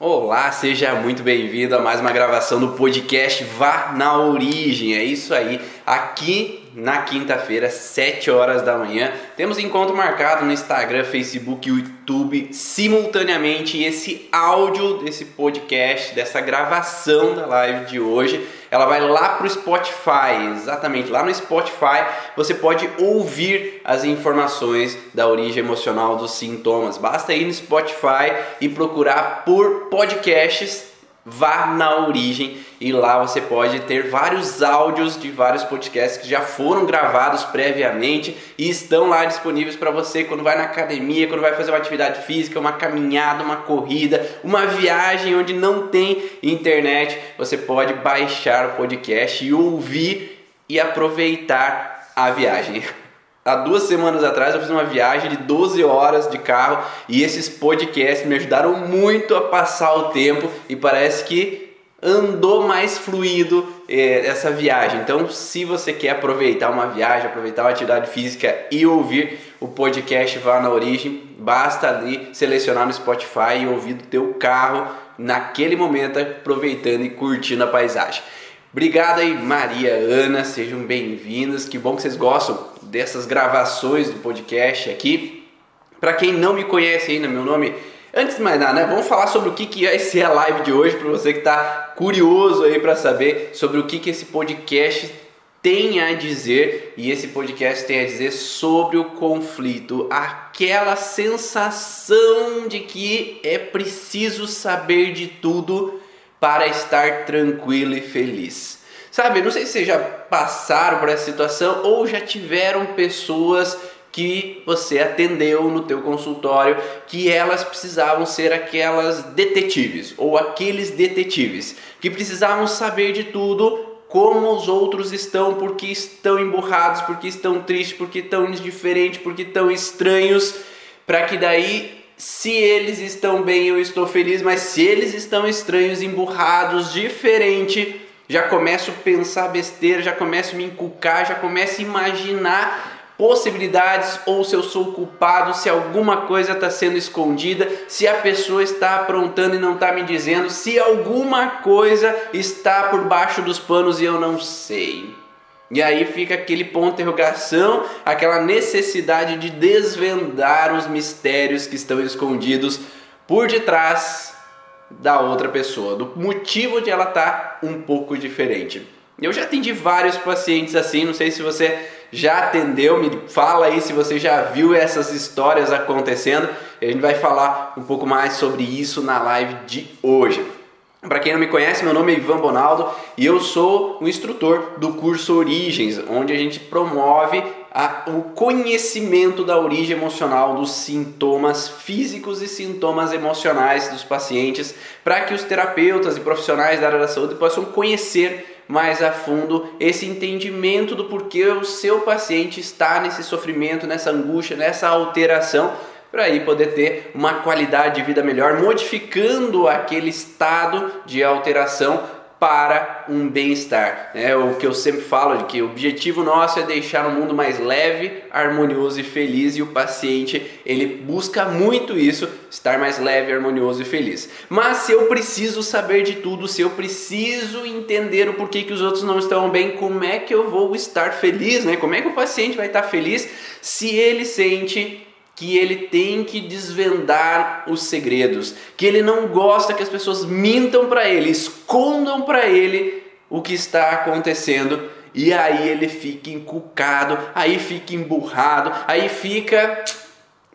Olá, seja muito bem-vindo a mais uma gravação do podcast Vá na Origem. É isso aí. Aqui na quinta-feira, 7 horas da manhã, temos encontro marcado no Instagram, Facebook e YouTube simultaneamente. E esse áudio desse podcast, dessa gravação da live de hoje, ela vai lá para o Spotify, exatamente lá no Spotify você pode ouvir as informações da origem emocional dos sintomas. Basta ir no Spotify e procurar por podcasts vá na origem e lá você pode ter vários áudios de vários podcasts que já foram gravados previamente e estão lá disponíveis para você quando vai na academia, quando vai fazer uma atividade física, uma caminhada, uma corrida, uma viagem onde não tem internet, você pode baixar o podcast e ouvir e aproveitar a viagem. Há duas semanas atrás eu fiz uma viagem de 12 horas de carro e esses podcasts me ajudaram muito a passar o tempo e parece que andou mais fluido eh, essa viagem. Então, se você quer aproveitar uma viagem, aproveitar uma atividade física e ouvir o podcast Vá na Origem, basta ali selecionar no Spotify e ouvir do teu carro naquele momento, aproveitando e curtindo a paisagem. Obrigado aí, Maria, Ana, sejam bem-vindas. Que bom que vocês gostam dessas gravações do podcast aqui. Para quem não me conhece ainda, meu nome, antes de mais nada, né, vamos falar sobre o que, que vai ser a live de hoje para você que está curioso aí para saber sobre o que, que esse podcast tem a dizer e esse podcast tem a dizer sobre o conflito, aquela sensação de que é preciso saber de tudo para estar tranquilo e feliz. Sabe, não sei se vocês já passaram por essa situação ou já tiveram pessoas que você atendeu no teu consultório que elas precisavam ser aquelas detetives ou aqueles detetives que precisavam saber de tudo como os outros estão, porque estão emburrados, porque estão tristes, porque estão indiferentes, porque estão estranhos, para que daí se eles estão bem eu estou feliz, mas se eles estão estranhos, emburrados, diferente, já começo a pensar besteira, já começo a me inculcar, já começo a imaginar possibilidades ou se eu sou culpado, se alguma coisa está sendo escondida, se a pessoa está aprontando e não está me dizendo, se alguma coisa está por baixo dos panos e eu não sei. E aí fica aquele ponto de interrogação, aquela necessidade de desvendar os mistérios que estão escondidos por detrás da outra pessoa, do motivo de ela estar tá um pouco diferente. Eu já atendi vários pacientes assim, não sei se você já atendeu, me fala aí se você já viu essas histórias acontecendo. A gente vai falar um pouco mais sobre isso na live de hoje. Para quem não me conhece, meu nome é Ivan Bonaldo e eu sou o instrutor do curso Origens, onde a gente promove a, o conhecimento da origem emocional dos sintomas físicos e sintomas emocionais dos pacientes, para que os terapeutas e profissionais da área da saúde possam conhecer mais a fundo esse entendimento do porquê o seu paciente está nesse sofrimento, nessa angústia, nessa alteração, para aí poder ter uma qualidade de vida melhor, modificando aquele estado de alteração para um bem-estar. É o que eu sempre falo de que o objetivo nosso é deixar o mundo mais leve, harmonioso e feliz e o paciente ele busca muito isso, estar mais leve, harmonioso e feliz. Mas se eu preciso saber de tudo, se eu preciso entender o porquê que os outros não estão bem, como é que eu vou estar feliz, né? Como é que o paciente vai estar feliz se ele sente que ele tem que desvendar os segredos, que ele não gosta que as pessoas mintam para ele, escondam para ele o que está acontecendo e aí ele fica encucado, aí fica emburrado, aí fica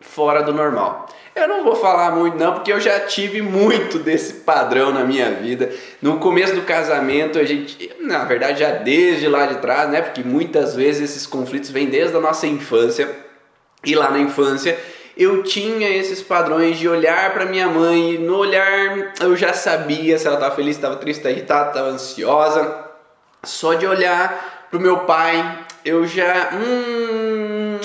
fora do normal. Eu não vou falar muito não, porque eu já tive muito desse padrão na minha vida. No começo do casamento, a gente, na verdade, já desde lá de trás, né? Porque muitas vezes esses conflitos vêm desde a nossa infância e lá na infância eu tinha esses padrões de olhar para minha mãe, e no olhar eu já sabia se ela estava feliz, estava triste, estava irritada, estava ansiosa. Só de olhar para o meu pai, eu já hum,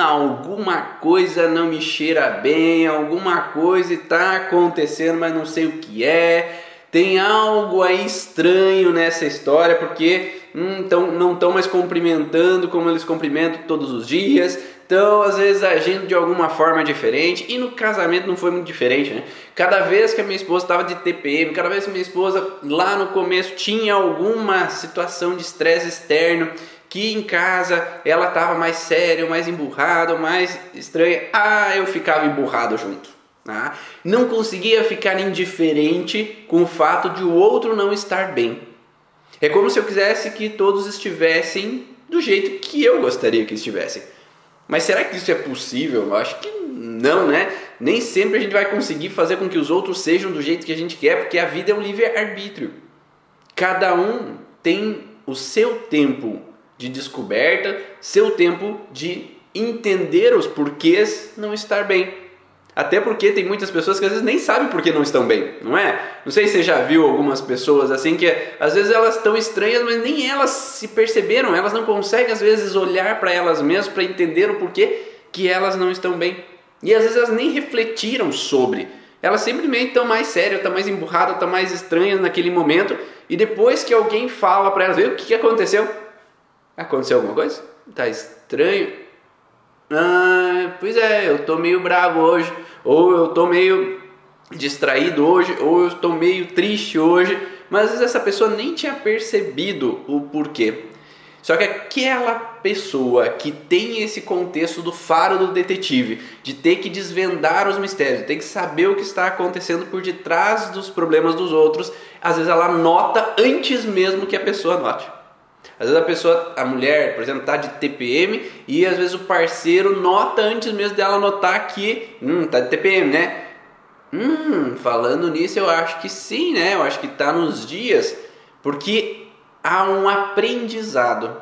alguma coisa não me cheira bem, alguma coisa está acontecendo, mas não sei o que é. Tem algo aí estranho nessa história, porque hum, tão, não estão mais cumprimentando como eles cumprimentam todos os dias, estão às vezes agindo de alguma forma diferente e no casamento não foi muito diferente, né? Cada vez que a minha esposa estava de TPM, cada vez que minha esposa lá no começo tinha alguma situação de estresse externo, que em casa ela estava mais séria, mais emburrada, mais estranha, ah, eu ficava emburrado junto. Tá? Não conseguia ficar indiferente com o fato de o outro não estar bem. É como se eu quisesse que todos estivessem do jeito que eu gostaria que estivessem. Mas será que isso é possível? Eu acho que não, né? Nem sempre a gente vai conseguir fazer com que os outros sejam do jeito que a gente quer, porque a vida é um livre-arbítrio. Cada um tem o seu tempo de descoberta, seu tempo de entender os porquês não estar bem. Até porque tem muitas pessoas que às vezes nem sabem por que não estão bem, não é? Não sei se você já viu algumas pessoas assim que às vezes elas estão estranhas, mas nem elas se perceberam, elas não conseguem às vezes olhar para elas mesmas para entender o porquê que elas não estão bem. E às vezes elas nem refletiram sobre. Elas simplesmente estão mais sérias, estão mais emburradas, estão mais estranhas naquele momento. E depois que alguém fala para elas, o que, que aconteceu? Aconteceu alguma coisa? Tá estranho? Ah, pois é, eu tô meio bravo hoje, ou eu tô meio distraído hoje, ou eu estou meio triste hoje, mas às vezes essa pessoa nem tinha percebido o porquê. Só que aquela pessoa que tem esse contexto do faro do detetive, de ter que desvendar os mistérios, de ter que saber o que está acontecendo por detrás dos problemas dos outros, às vezes ela nota antes mesmo que a pessoa note. Às vezes a pessoa, a mulher, por exemplo, está de TPM e às vezes o parceiro nota antes mesmo dela notar que, hum, tá de TPM, né? Hum, falando nisso, eu acho que sim, né? Eu acho que está nos dias, porque há um aprendizado.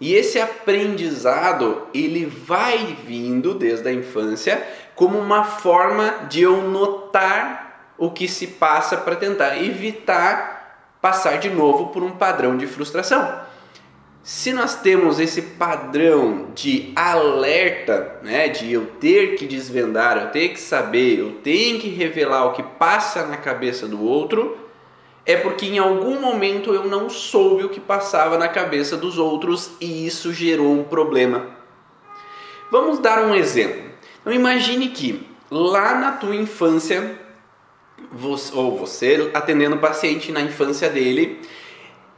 E esse aprendizado, ele vai vindo desde a infância como uma forma de eu notar o que se passa para tentar evitar passar de novo por um padrão de frustração. Se nós temos esse padrão de alerta, né, de eu ter que desvendar, eu ter que saber, eu tenho que revelar o que passa na cabeça do outro, é porque em algum momento eu não soube o que passava na cabeça dos outros e isso gerou um problema. Vamos dar um exemplo. Então imagine que lá na tua infância você, ou você atendendo o paciente na infância dele,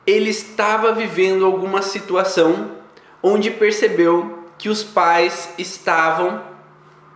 ele estava vivendo alguma situação onde percebeu que os pais estavam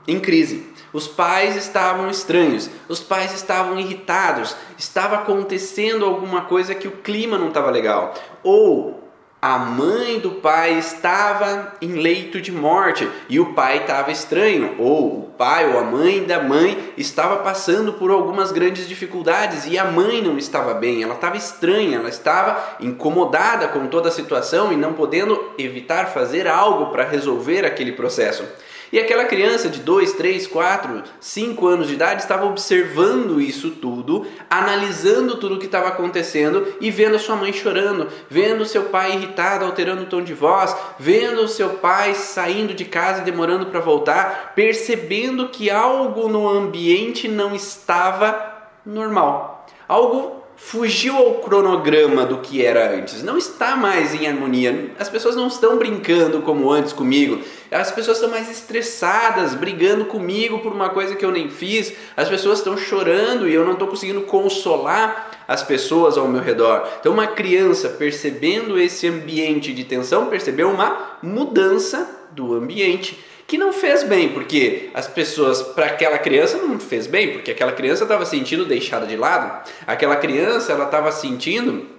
em crise. Os pais estavam estranhos, os pais estavam irritados, estava acontecendo alguma coisa que o clima não estava legal. Ou a mãe do pai estava em leito de morte e o pai estava estranho, ou o pai ou a mãe da mãe estava passando por algumas grandes dificuldades e a mãe não estava bem, ela estava estranha, ela estava incomodada com toda a situação e não podendo evitar fazer algo para resolver aquele processo. E aquela criança de 2, 3, 4, 5 anos de idade estava observando isso tudo, analisando tudo o que estava acontecendo e vendo a sua mãe chorando, vendo seu pai irritado, alterando o tom de voz, vendo o seu pai saindo de casa e demorando para voltar, percebendo que algo no ambiente não estava normal. Algo fugiu ao cronograma do que era antes, não está mais em harmonia. As pessoas não estão brincando como antes comigo. As pessoas estão mais estressadas, brigando comigo por uma coisa que eu nem fiz. As pessoas estão chorando e eu não estou conseguindo consolar as pessoas ao meu redor. Então, uma criança percebendo esse ambiente de tensão, percebeu uma mudança do ambiente que não fez bem, porque as pessoas, para aquela criança não fez bem, porque aquela criança estava sentindo deixada de lado, aquela criança ela estava sentindo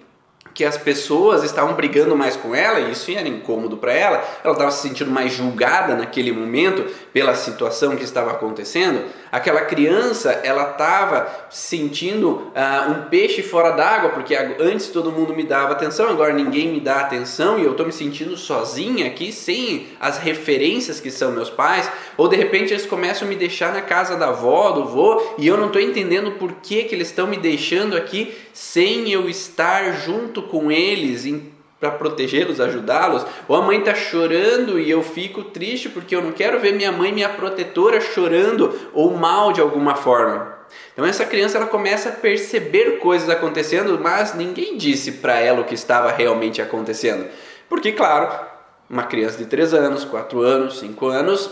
que as pessoas estavam brigando mais com ela e isso era incômodo para ela, ela estava se sentindo mais julgada naquele momento pela situação que estava acontecendo. Aquela criança, ela estava sentindo uh, um peixe fora d'água, porque antes todo mundo me dava atenção, agora ninguém me dá atenção e eu estou me sentindo sozinha aqui, sem as referências que são meus pais. Ou de repente eles começam a me deixar na casa da avó, do vô, e eu não estou entendendo por que, que eles estão me deixando aqui sem eu estar junto com eles para protegê-los, ajudá-los, ou a mãe está chorando e eu fico triste porque eu não quero ver minha mãe, minha protetora, chorando ou mal de alguma forma. Então essa criança ela começa a perceber coisas acontecendo, mas ninguém disse para ela o que estava realmente acontecendo. Porque claro, Uma criança de 3 anos, 4 anos, 5 anos,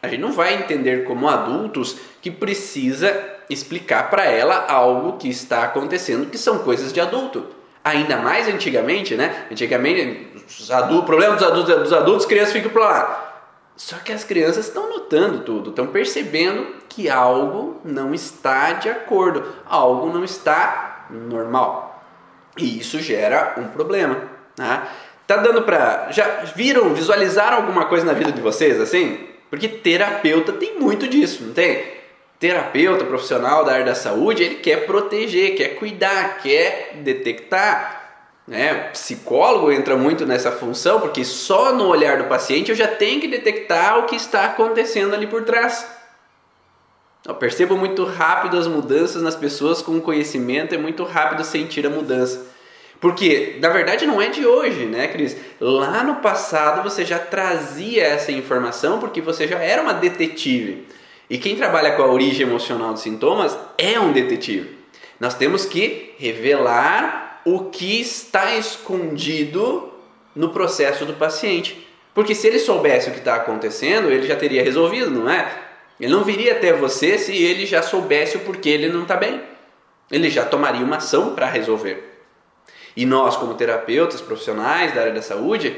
a gente não vai entender como adultos que precisa explicar para ela algo que está acontecendo, que são coisas de adulto. Ainda mais antigamente, né? Antigamente, os adultos, o problema dos adultos, dos adultos, crianças ficam para lá. Só que as crianças estão notando tudo, estão percebendo que algo não está de acordo, algo não está normal. E isso gera um problema. Tá, tá dando para. Já viram, visualizaram alguma coisa na vida de vocês assim? Porque terapeuta tem muito disso, não tem? Terapeuta profissional da área da saúde, ele quer proteger, quer cuidar, quer detectar. Né? Psicólogo entra muito nessa função, porque só no olhar do paciente eu já tenho que detectar o que está acontecendo ali por trás. Eu percebo muito rápido as mudanças nas pessoas com conhecimento, é muito rápido sentir a mudança. Porque, na verdade, não é de hoje, né, Cris? Lá no passado você já trazia essa informação porque você já era uma detetive. E quem trabalha com a origem emocional dos sintomas é um detetive. Nós temos que revelar o que está escondido no processo do paciente. Porque se ele soubesse o que está acontecendo, ele já teria resolvido, não é? Ele não viria até você se ele já soubesse o porquê ele não está bem. Ele já tomaria uma ação para resolver. E nós, como terapeutas profissionais da área da saúde,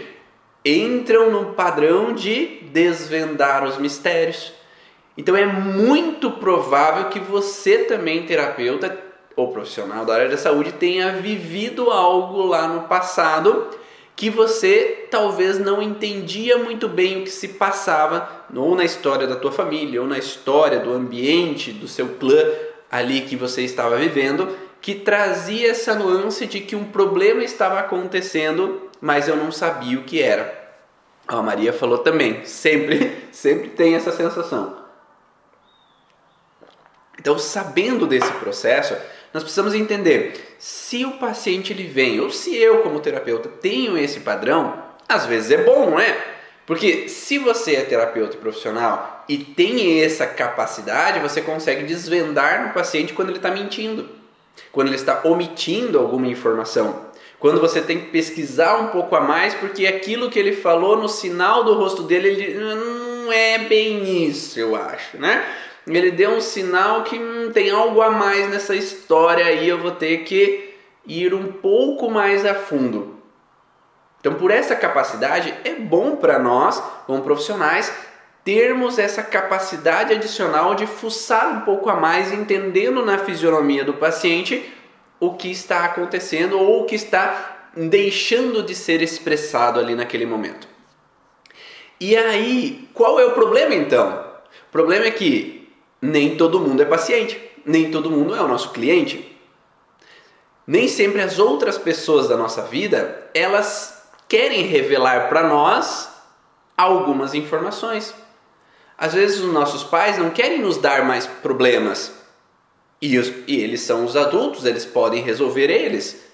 entram no padrão de desvendar os mistérios. Então é muito provável que você também, terapeuta ou profissional da área da saúde, tenha vivido algo lá no passado que você talvez não entendia muito bem o que se passava, ou na história da tua família, ou na história do ambiente, do seu clã ali que você estava vivendo, que trazia essa nuance de que um problema estava acontecendo, mas eu não sabia o que era. A Maria falou também, sempre, sempre tem essa sensação. Então, sabendo desse processo, nós precisamos entender se o paciente ele vem ou se eu como terapeuta tenho esse padrão, às vezes é bom, não é? Porque se você é terapeuta profissional e tem essa capacidade, você consegue desvendar no paciente quando ele está mentindo quando ele está omitindo alguma informação, quando você tem que pesquisar um pouco a mais, porque aquilo que ele falou no sinal do rosto dele, ele não é bem isso, eu acho, né? Ele deu um sinal que hum, tem algo a mais nessa história aí, eu vou ter que ir um pouco mais a fundo. Então, por essa capacidade, é bom para nós, como profissionais, termos essa capacidade adicional de fuçar um pouco a mais, entendendo na fisionomia do paciente o que está acontecendo ou o que está deixando de ser expressado ali naquele momento. E aí, qual é o problema então? O problema é que nem todo mundo é paciente, nem todo mundo é o nosso cliente. Nem sempre as outras pessoas da nossa vida, elas querem revelar para nós algumas informações. Às vezes os nossos pais não querem nos dar mais problemas. E, os, e eles são os adultos, eles podem resolver eles.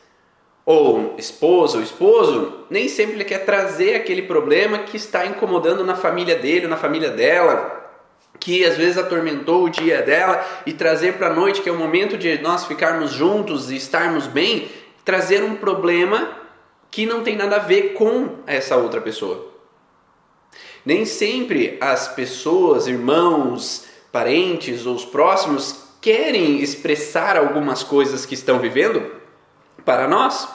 Ou esposa ou esposo, nem sempre ele quer trazer aquele problema que está incomodando na família dele, na família dela, que às vezes atormentou o dia dela e trazer para a noite, que é o momento de nós ficarmos juntos e estarmos bem, trazer um problema que não tem nada a ver com essa outra pessoa. Nem sempre as pessoas, irmãos, parentes ou os próximos querem expressar algumas coisas que estão vivendo para nós,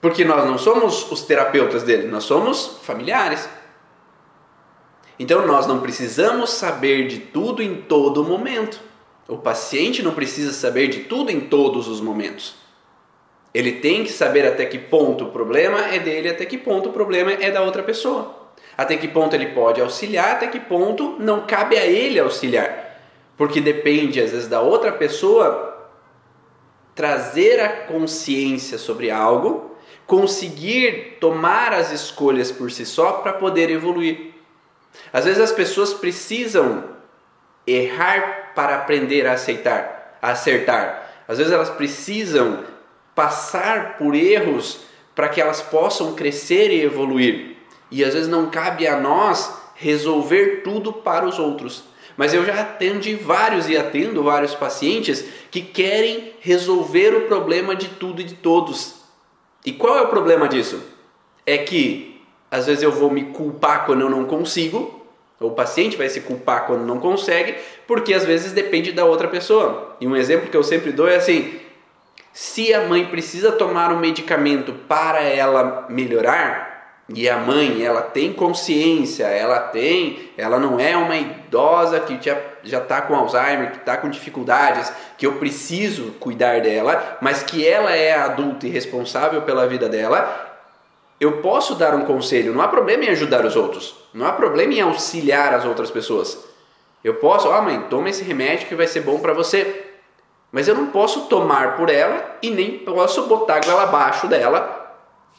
porque nós não somos os terapeutas dele, nós somos familiares. Então nós não precisamos saber de tudo em todo momento. O paciente não precisa saber de tudo em todos os momentos. Ele tem que saber até que ponto o problema é dele, até que ponto o problema é da outra pessoa até que ponto ele pode auxiliar, até que ponto não cabe a ele auxiliar. Porque depende, às vezes, da outra pessoa trazer a consciência sobre algo, conseguir tomar as escolhas por si só para poder evoluir. Às vezes as pessoas precisam errar para aprender a aceitar, a acertar. Às vezes elas precisam passar por erros para que elas possam crescer e evoluir. E às vezes não cabe a nós resolver tudo para os outros. Mas eu já atendi vários e atendo vários pacientes que querem resolver o problema de tudo e de todos. E qual é o problema disso? É que às vezes eu vou me culpar quando eu não consigo, o paciente vai se culpar quando não consegue, porque às vezes depende da outra pessoa. E um exemplo que eu sempre dou é assim: se a mãe precisa tomar um medicamento para ela melhorar, e a mãe, ela tem consciência, ela tem, ela não é uma idosa que já está com Alzheimer, que está com dificuldades, que eu preciso cuidar dela, mas que ela é adulta e responsável pela vida dela, eu posso dar um conselho, não há problema em ajudar os outros, não há problema em auxiliar as outras pessoas. Eu posso, oh, mãe, toma esse remédio que vai ser bom para você. Mas eu não posso tomar por ela e nem posso botar goela abaixo dela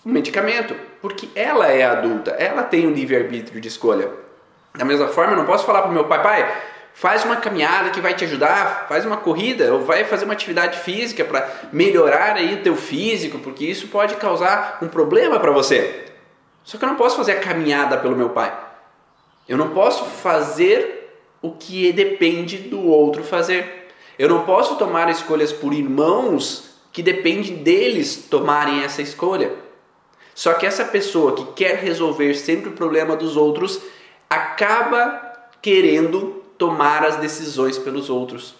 um medicamento, porque ela é adulta, ela tem um livre-arbítrio de escolha. Da mesma forma, eu não posso falar para o meu pai, pai, faz uma caminhada que vai te ajudar, faz uma corrida ou vai fazer uma atividade física para melhorar aí o teu físico, porque isso pode causar um problema para você. Só que eu não posso fazer a caminhada pelo meu pai. Eu não posso fazer o que depende do outro fazer. Eu não posso tomar escolhas por irmãos que depende deles tomarem essa escolha. Só que essa pessoa que quer resolver sempre o problema dos outros acaba querendo tomar as decisões pelos outros.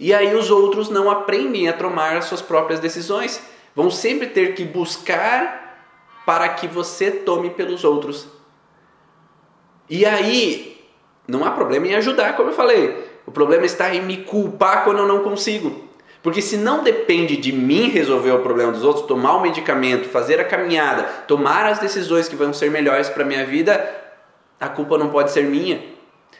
E aí os outros não aprendem a tomar as suas próprias decisões. Vão sempre ter que buscar para que você tome pelos outros. E aí não há problema em ajudar, como eu falei. O problema está em me culpar quando eu não consigo. Porque se não depende de mim resolver o problema dos outros, tomar o medicamento, fazer a caminhada, tomar as decisões que vão ser melhores para a minha vida, a culpa não pode ser minha.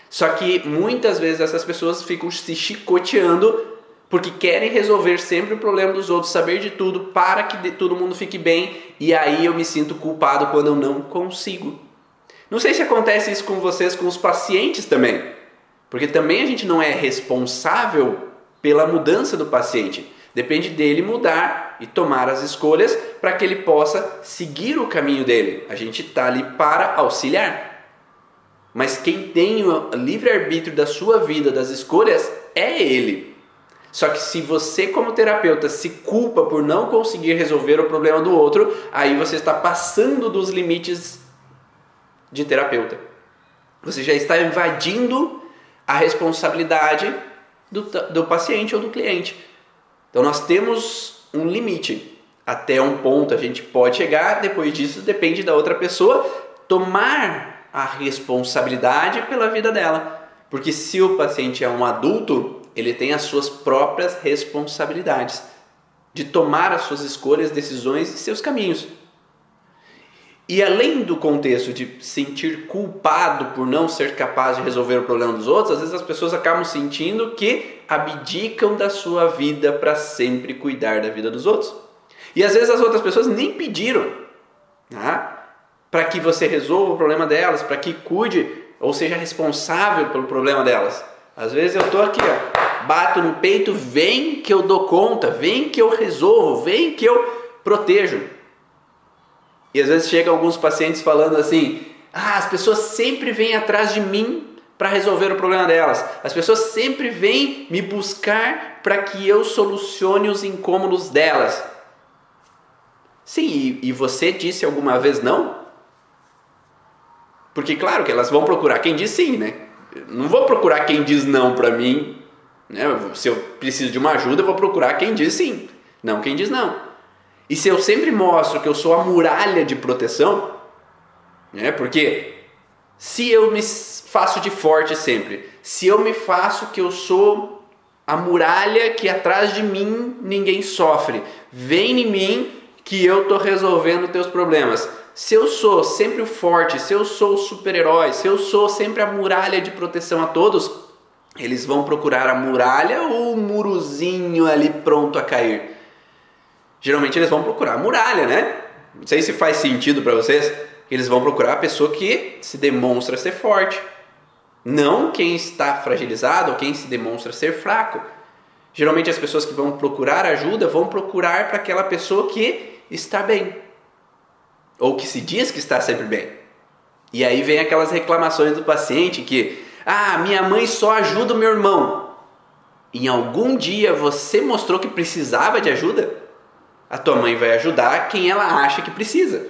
Só que muitas vezes essas pessoas ficam se chicoteando porque querem resolver sempre o problema dos outros, saber de tudo para que todo mundo fique bem, e aí eu me sinto culpado quando eu não consigo. Não sei se acontece isso com vocês, com os pacientes também, porque também a gente não é responsável pela mudança do paciente. Depende dele mudar e tomar as escolhas para que ele possa seguir o caminho dele. A gente está ali para auxiliar. Mas quem tem o livre-arbítrio da sua vida, das escolhas, é ele. Só que se você, como terapeuta, se culpa por não conseguir resolver o problema do outro, aí você está passando dos limites de terapeuta. Você já está invadindo a responsabilidade do, do paciente ou do cliente. Então nós temos um limite. Até um ponto a gente pode chegar, depois disso depende da outra pessoa tomar a responsabilidade pela vida dela. Porque se o paciente é um adulto, ele tem as suas próprias responsabilidades de tomar as suas escolhas, decisões e seus caminhos. E além do contexto de sentir culpado por não ser capaz de resolver o problema dos outros, às vezes as pessoas acabam sentindo que abdicam da sua vida para sempre cuidar da vida dos outros. E às vezes as outras pessoas nem pediram né, para que você resolva o problema delas, para que cuide ou seja responsável pelo problema delas. Às vezes eu estou aqui, ó, bato no peito, vem que eu dou conta, vem que eu resolvo, vem que eu protejo. E às vezes chegam alguns pacientes falando assim: ah, as pessoas sempre vêm atrás de mim para resolver o problema delas. As pessoas sempre vêm me buscar para que eu solucione os incômodos delas. Sim, e, e você disse alguma vez não? Porque claro que elas vão procurar quem diz sim, né? Não vou procurar quem diz não para mim. Né? Se eu preciso de uma ajuda, eu vou procurar quem diz sim, não quem diz não. E se eu sempre mostro que eu sou a muralha de proteção, né? Porque se eu me faço de forte sempre, se eu me faço que eu sou a muralha que atrás de mim ninguém sofre, vem em mim que eu tô resolvendo teus problemas. Se eu sou sempre o forte, se eu sou o super-herói, se eu sou sempre a muralha de proteção a todos, eles vão procurar a muralha ou o murozinho ali pronto a cair geralmente eles vão procurar a muralha, né? Não sei se faz sentido para vocês. Eles vão procurar a pessoa que se demonstra ser forte, não quem está fragilizado ou quem se demonstra ser fraco. Geralmente as pessoas que vão procurar ajuda vão procurar para aquela pessoa que está bem ou que se diz que está sempre bem. E aí vem aquelas reclamações do paciente que, ah, minha mãe só ajuda o meu irmão. Em algum dia você mostrou que precisava de ajuda? A tua mãe vai ajudar quem ela acha que precisa.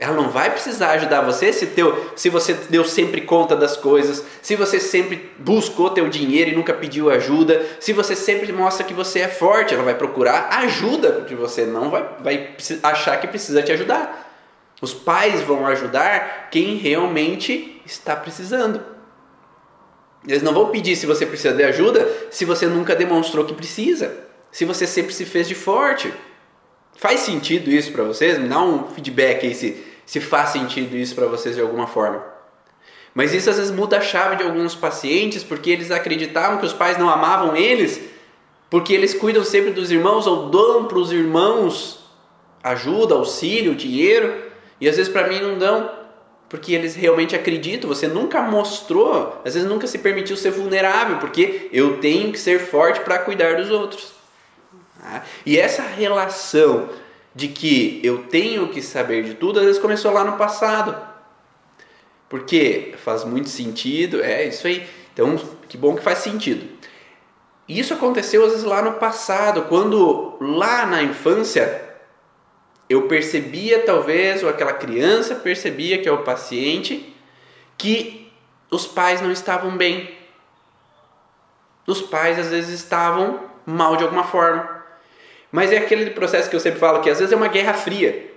Ela não vai precisar ajudar você se, teu, se você deu sempre conta das coisas, se você sempre buscou teu dinheiro e nunca pediu ajuda, se você sempre mostra que você é forte, ela vai procurar ajuda de você, não vai, vai achar que precisa te ajudar. Os pais vão ajudar quem realmente está precisando. Eles não vão pedir se você precisa de ajuda se você nunca demonstrou que precisa, se você sempre se fez de forte. Faz sentido isso para vocês? Me dá um feedback aí se, se faz sentido isso para vocês de alguma forma. Mas isso às vezes muda a chave de alguns pacientes porque eles acreditavam que os pais não amavam eles porque eles cuidam sempre dos irmãos ou dão para os irmãos ajuda, auxílio, dinheiro e às vezes para mim não dão porque eles realmente acreditam. Você nunca mostrou, às vezes nunca se permitiu ser vulnerável porque eu tenho que ser forte para cuidar dos outros. Tá? E essa relação de que eu tenho que saber de tudo, às vezes começou lá no passado. Porque faz muito sentido, é isso aí. Então, que bom que faz sentido. Isso aconteceu às vezes lá no passado, quando lá na infância eu percebia talvez, ou aquela criança percebia que é o paciente, que os pais não estavam bem. Os pais às vezes estavam mal de alguma forma. Mas é aquele processo que eu sempre falo que às vezes é uma guerra fria.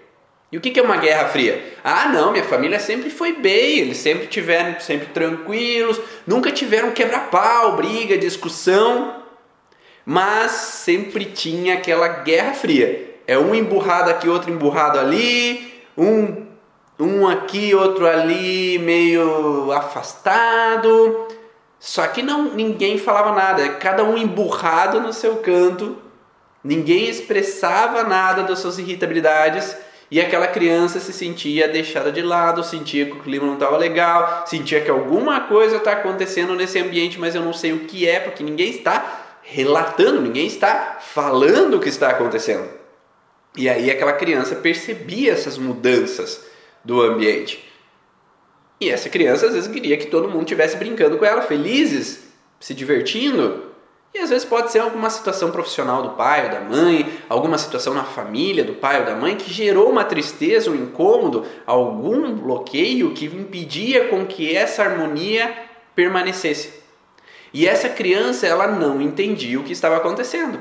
E o que é uma guerra fria? Ah, não, minha família sempre foi bem, eles sempre tiveram sempre tranquilos, nunca tiveram quebra-pau, briga, discussão, mas sempre tinha aquela guerra fria. É um emburrado aqui, outro emburrado ali, um, um aqui, outro ali, meio afastado. Só que não, ninguém falava nada, cada um emburrado no seu canto, Ninguém expressava nada das suas irritabilidades e aquela criança se sentia deixada de lado, sentia que o clima não estava legal, sentia que alguma coisa está acontecendo nesse ambiente, mas eu não sei o que é, porque ninguém está relatando, ninguém está falando o que está acontecendo. E aí aquela criança percebia essas mudanças do ambiente. E essa criança às vezes queria que todo mundo estivesse brincando com ela, felizes, se divertindo, e às vezes pode ser alguma situação profissional do pai ou da mãe, alguma situação na família do pai ou da mãe que gerou uma tristeza, um incômodo, algum bloqueio que impedia com que essa harmonia permanecesse. E essa criança, ela não entendia o que estava acontecendo.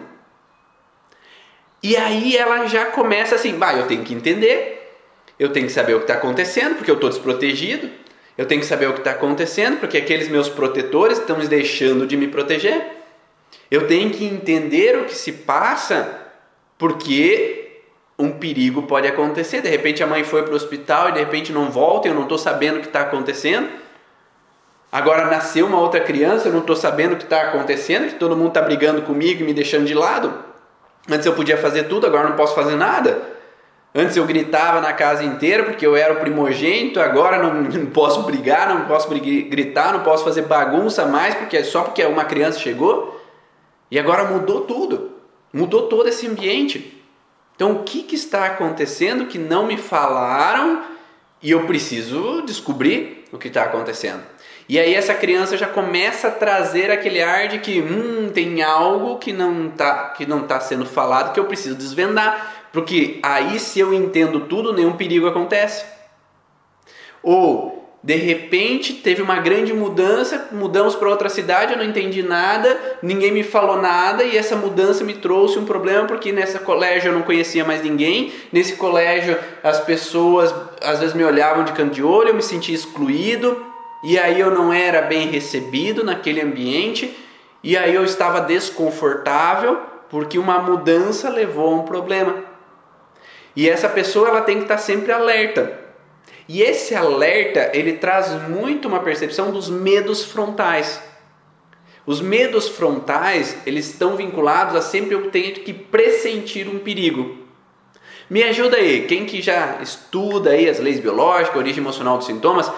E aí ela já começa assim, bah, eu tenho que entender, eu tenho que saber o que está acontecendo, porque eu estou desprotegido, eu tenho que saber o que está acontecendo, porque aqueles meus protetores estão deixando de me proteger. Eu tenho que entender o que se passa, porque um perigo pode acontecer. De repente a mãe foi para o hospital e de repente não volta, eu não estou sabendo o que está acontecendo. Agora nasceu uma outra criança, eu não estou sabendo o que está acontecendo, que todo mundo está brigando comigo e me deixando de lado. Antes eu podia fazer tudo, agora não posso fazer nada. Antes eu gritava na casa inteira porque eu era o primogênito, agora não, não posso brigar, não posso gritar, não posso fazer bagunça mais porque é só porque uma criança chegou. E agora mudou tudo, mudou todo esse ambiente. Então, o que, que está acontecendo que não me falaram e eu preciso descobrir o que está acontecendo? E aí essa criança já começa a trazer aquele ar de que hum, tem algo que não está que não tá sendo falado que eu preciso desvendar, porque aí se eu entendo tudo, nenhum perigo acontece. Ou de repente teve uma grande mudança, mudamos para outra cidade, eu não entendi nada, ninguém me falou nada e essa mudança me trouxe um problema porque nessa colégio eu não conhecia mais ninguém, nesse colégio as pessoas às vezes me olhavam de canto de olho, eu me sentia excluído e aí eu não era bem recebido naquele ambiente e aí eu estava desconfortável porque uma mudança levou a um problema. E essa pessoa ela tem que estar sempre alerta e esse alerta, ele traz muito uma percepção dos medos frontais. Os medos frontais, eles estão vinculados a sempre eu tenho que pressentir um perigo. Me ajuda aí, quem que já estuda aí as leis biológicas, a origem emocional dos sintomas,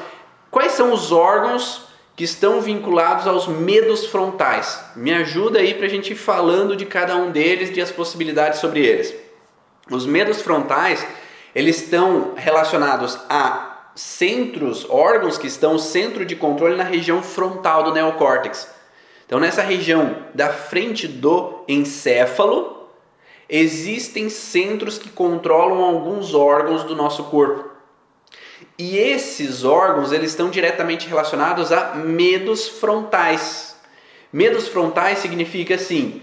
quais são os órgãos que estão vinculados aos medos frontais? Me ajuda aí para a gente ir falando de cada um deles e as possibilidades sobre eles. Os medos frontais, eles estão relacionados a centros, órgãos que estão centro de controle na região frontal do neocórtex. Então, nessa região da frente do encéfalo, existem centros que controlam alguns órgãos do nosso corpo. E esses órgãos, eles estão diretamente relacionados a medos frontais. Medos frontais significa assim,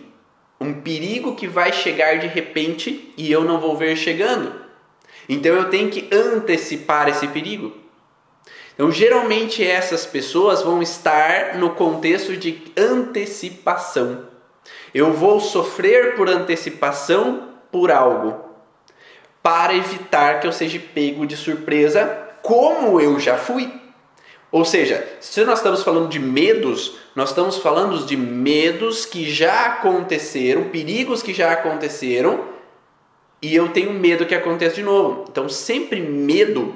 um perigo que vai chegar de repente e eu não vou ver chegando. Então eu tenho que antecipar esse perigo. Então, geralmente essas pessoas vão estar no contexto de antecipação. Eu vou sofrer por antecipação por algo para evitar que eu seja pego de surpresa, como eu já fui. Ou seja, se nós estamos falando de medos, nós estamos falando de medos que já aconteceram, perigos que já aconteceram, e eu tenho medo que aconteça de novo. Então, sempre medo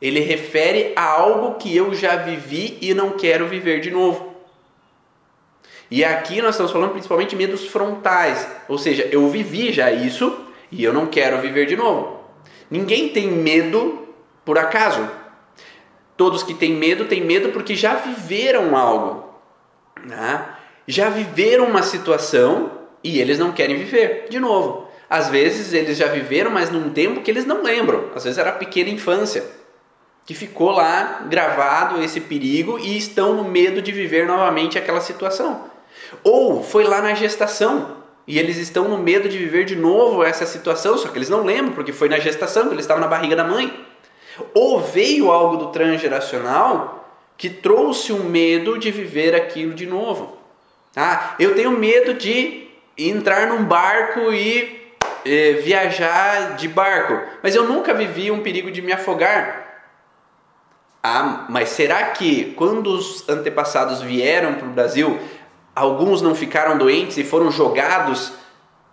ele refere a algo que eu já vivi e não quero viver de novo. E aqui nós estamos falando principalmente de medos frontais, ou seja, eu vivi já isso e eu não quero viver de novo. Ninguém tem medo por acaso. Todos que têm medo têm medo porque já viveram algo, né? já viveram uma situação e eles não querem viver de novo. Às vezes eles já viveram, mas num tempo que eles não lembram. Às vezes era pequena infância que ficou lá gravado esse perigo e estão no medo de viver novamente aquela situação. Ou foi lá na gestação e eles estão no medo de viver de novo essa situação, só que eles não lembram porque foi na gestação, que eles estavam na barriga da mãe. Ou veio algo do transgeracional que trouxe um medo de viver aquilo de novo. Ah, eu tenho medo de entrar num barco e eh, viajar de barco, mas eu nunca vivi um perigo de me afogar. Ah, mas será que quando os antepassados vieram para o Brasil, alguns não ficaram doentes e foram jogados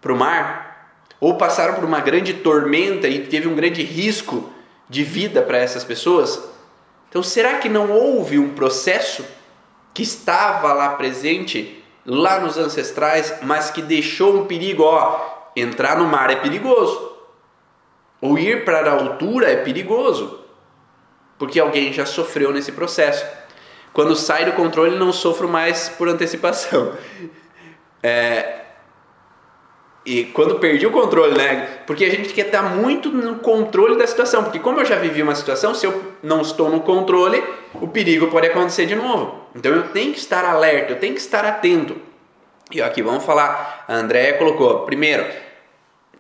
para o mar? Ou passaram por uma grande tormenta e teve um grande risco de vida para essas pessoas? Então, será que não houve um processo que estava lá presente, lá nos ancestrais, mas que deixou um perigo? Ó, entrar no mar é perigoso, ou ir para a altura é perigoso porque alguém já sofreu nesse processo. Quando sai do controle, não sofro mais por antecipação. É, e quando perdi o controle, né? Porque a gente quer estar muito no controle da situação. Porque como eu já vivi uma situação, se eu não estou no controle, o perigo pode acontecer de novo. Então eu tenho que estar alerta, eu tenho que estar atento. E aqui vamos falar, a Andréia colocou, primeiro,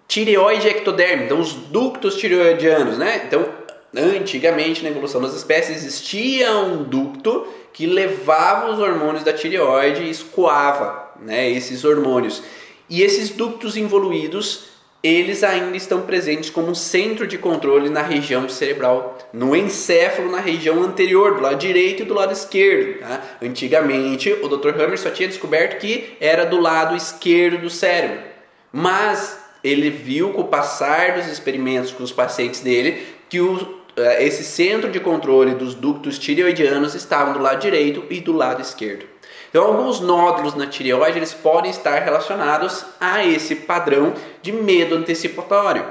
tireoide ectoderme, então os ductos tireoidianos, né? Então Antigamente, na evolução das espécies, existia um ducto que levava os hormônios da tireoide e escoava né, esses hormônios. E esses ductos involuídos, eles ainda estão presentes como centro de controle na região cerebral, no encéfalo, na região anterior, do lado direito e do lado esquerdo. Tá? Antigamente, o Dr. Hammer só tinha descoberto que era do lado esquerdo do cérebro. Mas ele viu com o passar dos experimentos com os pacientes dele que o é, esse centro de controle dos ductos tireoidianos estavam do lado direito e do lado esquerdo. Então, alguns nódulos na tireoide eles podem estar relacionados a esse padrão de medo antecipatório,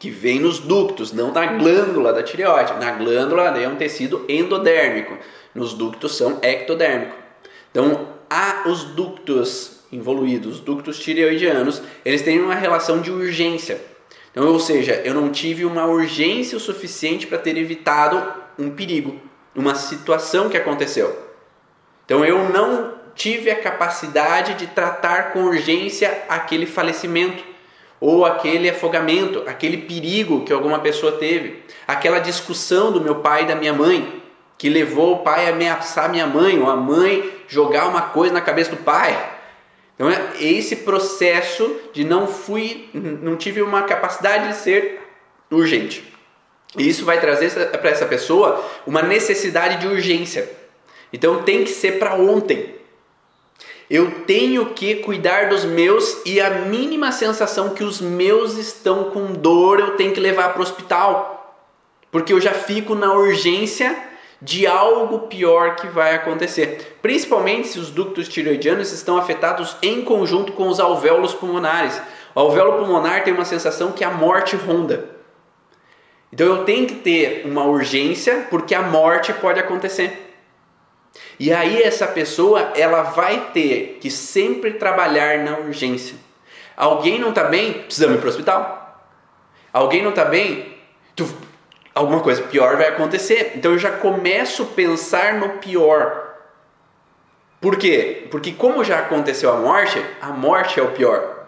que vem nos ductos, não na glândula da tireoide. Na glândula é um tecido endodérmico, nos ductos são ectodérmico. Então, há os ductos involuídos, os ductos tireoidianos, eles têm uma relação de urgência. Então, ou seja, eu não tive uma urgência o suficiente para ter evitado um perigo, uma situação que aconteceu. Então, eu não tive a capacidade de tratar com urgência aquele falecimento ou aquele afogamento, aquele perigo que alguma pessoa teve, aquela discussão do meu pai e da minha mãe que levou o pai a ameaçar minha mãe ou a mãe jogar uma coisa na cabeça do pai. Então é esse processo de não fui, não tive uma capacidade de ser urgente. E isso vai trazer para essa pessoa uma necessidade de urgência. Então tem que ser para ontem. Eu tenho que cuidar dos meus e a mínima sensação que os meus estão com dor, eu tenho que levar para o hospital. Porque eu já fico na urgência de algo pior que vai acontecer, principalmente se os ductos tireoidianos estão afetados em conjunto com os alvéolos pulmonares. O alvéolo pulmonar tem uma sensação que a morte ronda. Então eu tenho que ter uma urgência porque a morte pode acontecer. E aí essa pessoa ela vai ter que sempre trabalhar na urgência. Alguém não está bem, precisamos ir para o hospital. Alguém não está bem, tu alguma coisa pior vai acontecer. Então eu já começo a pensar no pior. Por quê? Porque como já aconteceu a morte, a morte é o pior.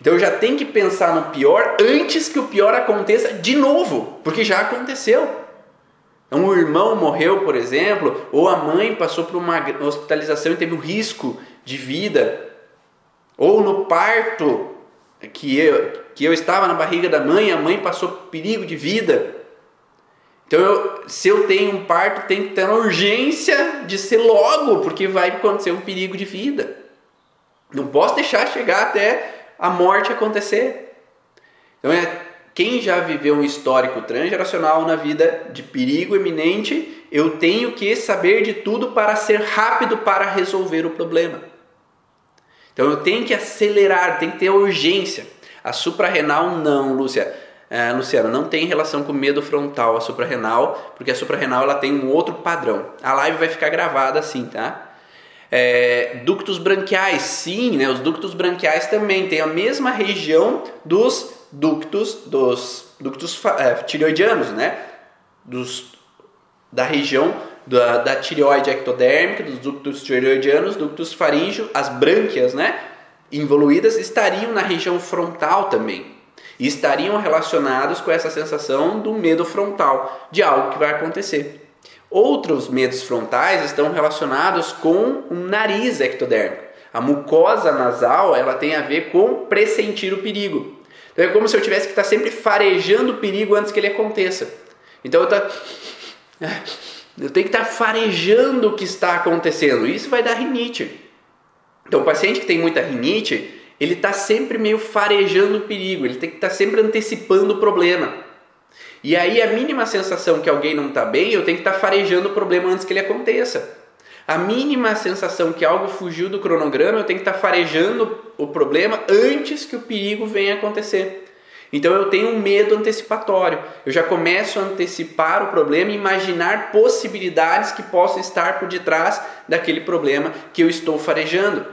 Então eu já tenho que pensar no pior antes que o pior aconteça de novo, porque já aconteceu. Então, um irmão morreu, por exemplo, ou a mãe passou por uma hospitalização e teve um risco de vida, ou no parto que eu, que eu estava na barriga da mãe, a mãe passou perigo de vida. Então, eu, se eu tenho um parto, tem que ter urgência de ser logo, porque vai acontecer um perigo de vida. Não posso deixar chegar até a morte acontecer. Então, é, quem já viveu um histórico transgeracional na vida de perigo iminente, eu tenho que saber de tudo para ser rápido para resolver o problema. Então, eu tenho que acelerar, tem que ter urgência. A suprarrenal, não, Lúcia. É, Luciano, não tem relação com medo frontal a suprarrenal, porque a suprarrenal ela tem um outro padrão. A live vai ficar gravada assim, tá? É, ductos branquiais, sim, né? Os ductos branquiais também têm a mesma região dos ductos dos ductos é, tireoidianos, né? Dos, da região da, da tireoide ectodérmica, dos ductos tireoidianos, ductos faríngeo, as brânquias, né? Involuídas estariam na região frontal também e estariam relacionados com essa sensação do medo frontal de algo que vai acontecer. Outros medos frontais estão relacionados com o nariz ectodérmico. A mucosa nasal ela tem a ver com pressentir o perigo. Então é como se eu tivesse que estar sempre farejando o perigo antes que ele aconteça. Então eu, tá, eu tenho que estar farejando o que está acontecendo. Isso vai dar rinite. Então o paciente que tem muita rinite, ele está sempre meio farejando o perigo, ele tem que estar sempre antecipando o problema. E aí a mínima sensação que alguém não está bem, eu tenho que estar tá farejando o problema antes que ele aconteça. A mínima sensação que algo fugiu do cronograma, eu tenho que estar tá farejando o problema antes que o perigo venha acontecer. Então eu tenho um medo antecipatório. Eu já começo a antecipar o problema e imaginar possibilidades que possam estar por detrás daquele problema que eu estou farejando.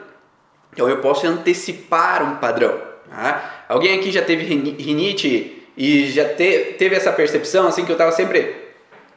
Então eu posso antecipar um padrão. Tá? Alguém aqui já teve rinite e já te, teve essa percepção assim que eu estava sempre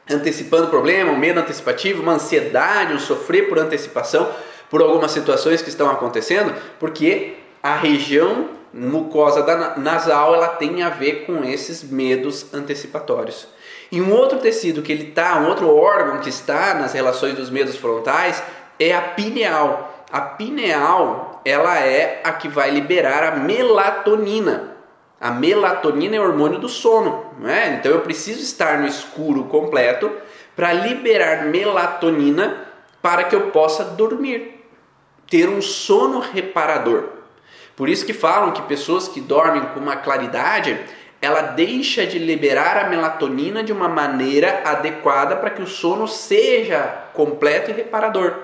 antecipando o problema, um medo antecipativo, uma ansiedade, um sofrer por antecipação por algumas situações que estão acontecendo, porque a região mucosa da nasal ela tem a ver com esses medos antecipatórios. E um outro tecido que ele tá, um outro órgão que está nas relações dos medos frontais é a pineal. A pineal, ela é a que vai liberar a melatonina. A melatonina é o hormônio do sono, né? então eu preciso estar no escuro completo para liberar melatonina para que eu possa dormir, ter um sono reparador. Por isso que falam que pessoas que dormem com uma claridade, ela deixa de liberar a melatonina de uma maneira adequada para que o sono seja completo e reparador.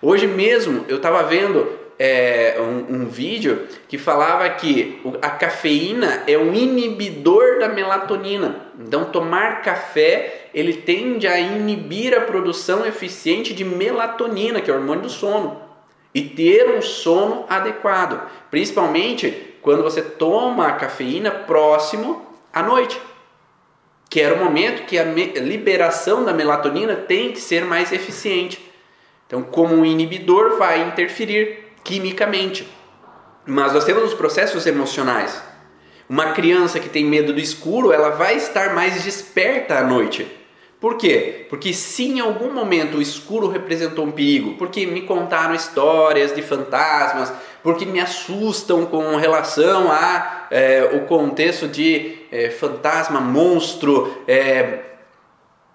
Hoje mesmo eu estava vendo é, um, um, vídeo que falava que a cafeína é um inibidor da melatonina. Então, tomar café ele tende a inibir a produção eficiente de melatonina, que é o hormônio do sono, e ter um sono adequado, principalmente quando você toma a cafeína próximo à noite, que era o momento que a liberação da melatonina tem que ser mais eficiente. Então, como um inibidor, vai interferir quimicamente. Mas nós temos os processos emocionais. Uma criança que tem medo do escuro, ela vai estar mais desperta à noite. Por quê? Porque se em algum momento o escuro representou um perigo, porque me contaram histórias de fantasmas, porque me assustam com relação a é, o contexto de é, fantasma, monstro, é,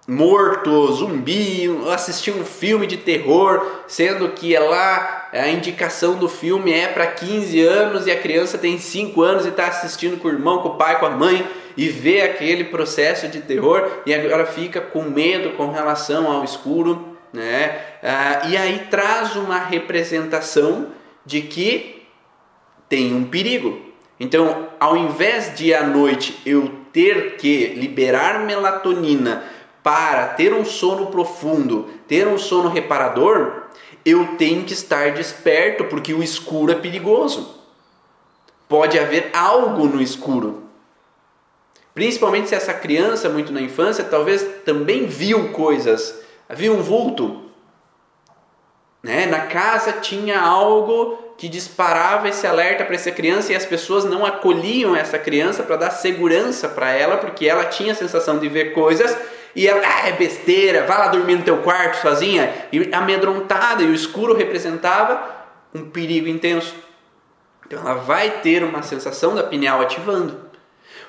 morto, zumbi, assistir um filme de terror, sendo que é lá a indicação do filme é para 15 anos e a criança tem 5 anos e está assistindo com o irmão, com o pai, com a mãe e vê aquele processo de terror e agora fica com medo com relação ao escuro, né? Ah, e aí traz uma representação de que tem um perigo. Então, ao invés de à noite eu ter que liberar melatonina para ter um sono profundo, ter um sono reparador, eu tenho que estar desperto porque o escuro é perigoso. Pode haver algo no escuro. Principalmente se essa criança, muito na infância, talvez também viu coisas, viu um vulto. Né? Na casa tinha algo que disparava esse alerta para essa criança e as pessoas não acolhiam essa criança para dar segurança para ela, porque ela tinha a sensação de ver coisas e ela, ah, é besteira, vai lá dormir no teu quarto sozinha, e amedrontada, e o escuro representava um perigo intenso. Então ela vai ter uma sensação da pineal ativando.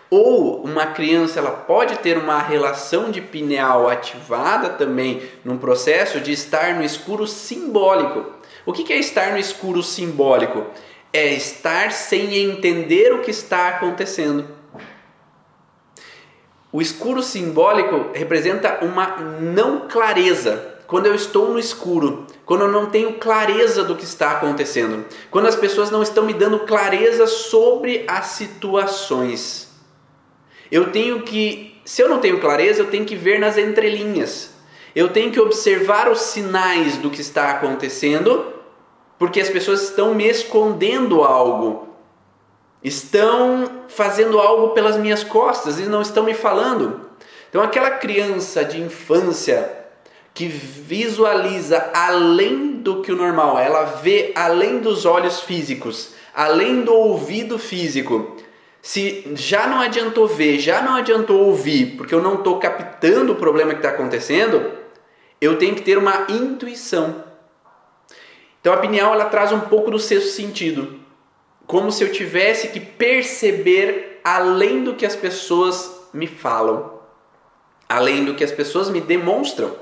Ou uma criança ela pode ter uma relação de pineal ativada também num processo de estar no escuro simbólico. O que é estar no escuro simbólico? É estar sem entender o que está acontecendo. O escuro simbólico representa uma não clareza. Quando eu estou no escuro, quando eu não tenho clareza do que está acontecendo, quando as pessoas não estão me dando clareza sobre as situações. Eu tenho que, se eu não tenho clareza, eu tenho que ver nas entrelinhas. Eu tenho que observar os sinais do que está acontecendo, porque as pessoas estão me escondendo algo. Estão fazendo algo pelas minhas costas e não estão me falando. Então aquela criança de infância que visualiza além do que o normal, ela vê além dos olhos físicos, além do ouvido físico. Se já não adiantou ver, já não adiantou ouvir, porque eu não estou captando o problema que está acontecendo, eu tenho que ter uma intuição. Então a pineal ela traz um pouco do sexto sentido, como se eu tivesse que perceber além do que as pessoas me falam, além do que as pessoas me demonstram.